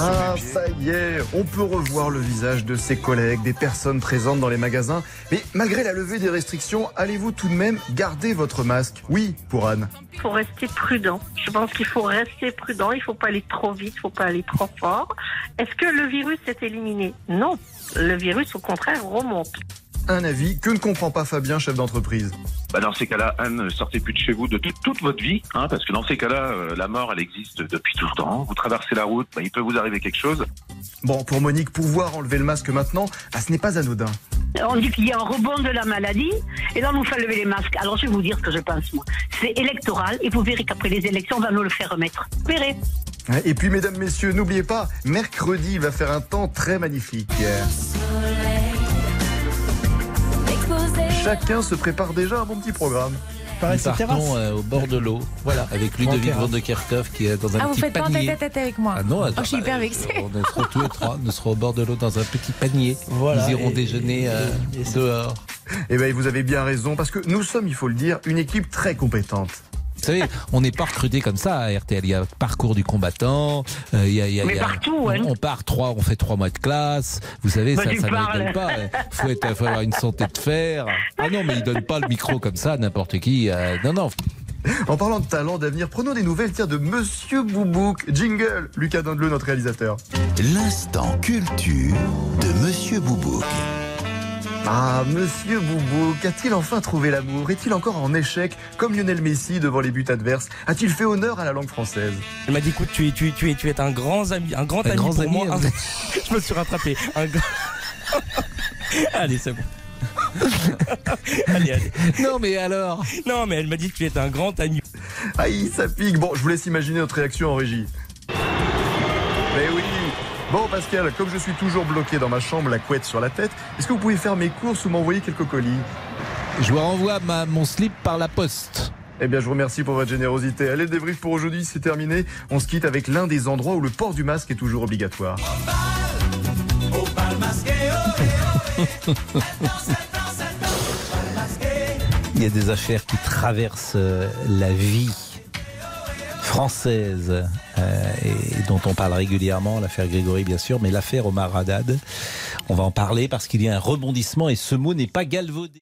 Ah, ça y est, on peut revoir le visage de ses collègues, des personnes présentes dans les magasins. Mais malgré la levée des restrictions, allez-vous tout de même garder votre masque? Oui, pour Anne. Il faut rester prudent. Je pense qu'il faut rester prudent. Il ne faut pas aller trop vite, il ne faut pas aller trop fort. Est-ce que le virus est éliminé? Non. Le virus, au contraire, remonte. Un avis que ne comprend pas Fabien, chef d'entreprise. Bah dans ces cas-là, Anne, sortez plus de chez vous de toute- toute votre vie, hein, parce que dans ces cas-là, euh, la mort, elle existe depuis tout le temps. Vous traversez la route, bah, il peut vous arriver quelque chose. Bon, pour Monique, pouvoir enlever le masque maintenant, ah, ce n'est pas anodin. On dit qu'il y a un rebond de la maladie, et là, on nous fait lever les masques. Alors, je vais vous dire ce que je pense, moi. C'est électoral, et vous verrez qu'après les élections, on va nous le faire remettre. Vous verrez. Et puis, mesdames, messieurs, n'oubliez pas, mercredi, il va faire un temps très magnifique. Chacun se prépare déjà un bon petit programme. Nous c'est terrasse. partons euh, au bord de l'eau, voilà, avec Ludovic. Van de Kerkhoff qui est dans un Ah, vous petit faites pas panier. tête à tête avec moi. Ah non, Oh, attends, je suis bah, hyper euh, vexée. On sera tous les trois, nous serons au bord de l'eau dans un petit panier. Voilà, nous irons et- déjeuner euh, et- et c'est- dehors. Eh bien, vous avez bien raison, parce que nous sommes, il faut le dire, une équipe très compétente. Vous savez, on n'est pas recruté comme ça à RTL. Il y a parcours du combattant. euh, il y a, il y a- Mais il y a- partout, hein. on, on part trois, on fait trois mois de classe. Vous savez, Bah, ça, ça ne donne pas. Faut, être, faut avoir une santé de fer. Ah non, mais il donne pas le micro comme ça à n'importe qui. euh, non, non. En parlant de talent, d'avenir, prenons des nouvelles tiens, de Monsieur Boubouk. Jingle, Lucas Dindeleu, notre réalisateur. L'instant culture de Monsieur Boubouk. Ah, Monsieur Boubouk, a-t-il enfin trouvé l'amour? Est-il encore en échec, comme Lionel Messi devant les buts adverses? A-t-il fait honneur à la langue française? Elle m'a dit écoute, tu es, tu es, tu es, tu es un grand ami, un grand Un ami grand pour ami, moi. hein. Un- Je me suis rattrapé. Un grand- allez, c'est bon. allez, allez. Non, mais alors? Non, mais elle m'a dit que tu es un grand ami. Aïe, ça pique. Bon, je vous laisse imaginer notre réaction en régie. Bon, Pascal, comme je suis toujours bloqué dans ma chambre, la couette sur la tête, est-ce que vous pouvez faire mes courses ou m'envoyer quelques colis? Je vous renvoie ma, mon slip par la poste. Eh bien, je vous remercie pour votre générosité. Allez, le débrief pour aujourd'hui, c'est terminé. On se quitte avec l'un des endroits où le port du masque est toujours obligatoire. Il y a des affaires qui traversent euh, la vie française euh, et dont on parle régulièrement, l'affaire Grégory bien sûr, mais l'affaire Omar Haddad, on va en parler parce qu'il y a un rebondissement et ce mot n'est pas galvaudé.